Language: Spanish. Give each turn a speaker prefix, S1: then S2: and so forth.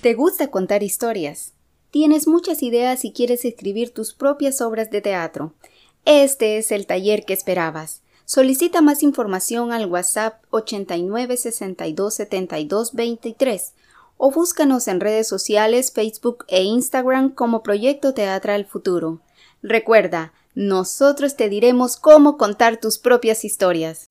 S1: ¿Te gusta contar historias? ¿Tienes muchas ideas y quieres escribir tus propias obras de teatro? Este es el taller que esperabas. Solicita más información al WhatsApp 89 o búscanos en redes sociales Facebook e Instagram como Proyecto Teatral Futuro. Recuerda, nosotros te diremos cómo contar tus propias historias.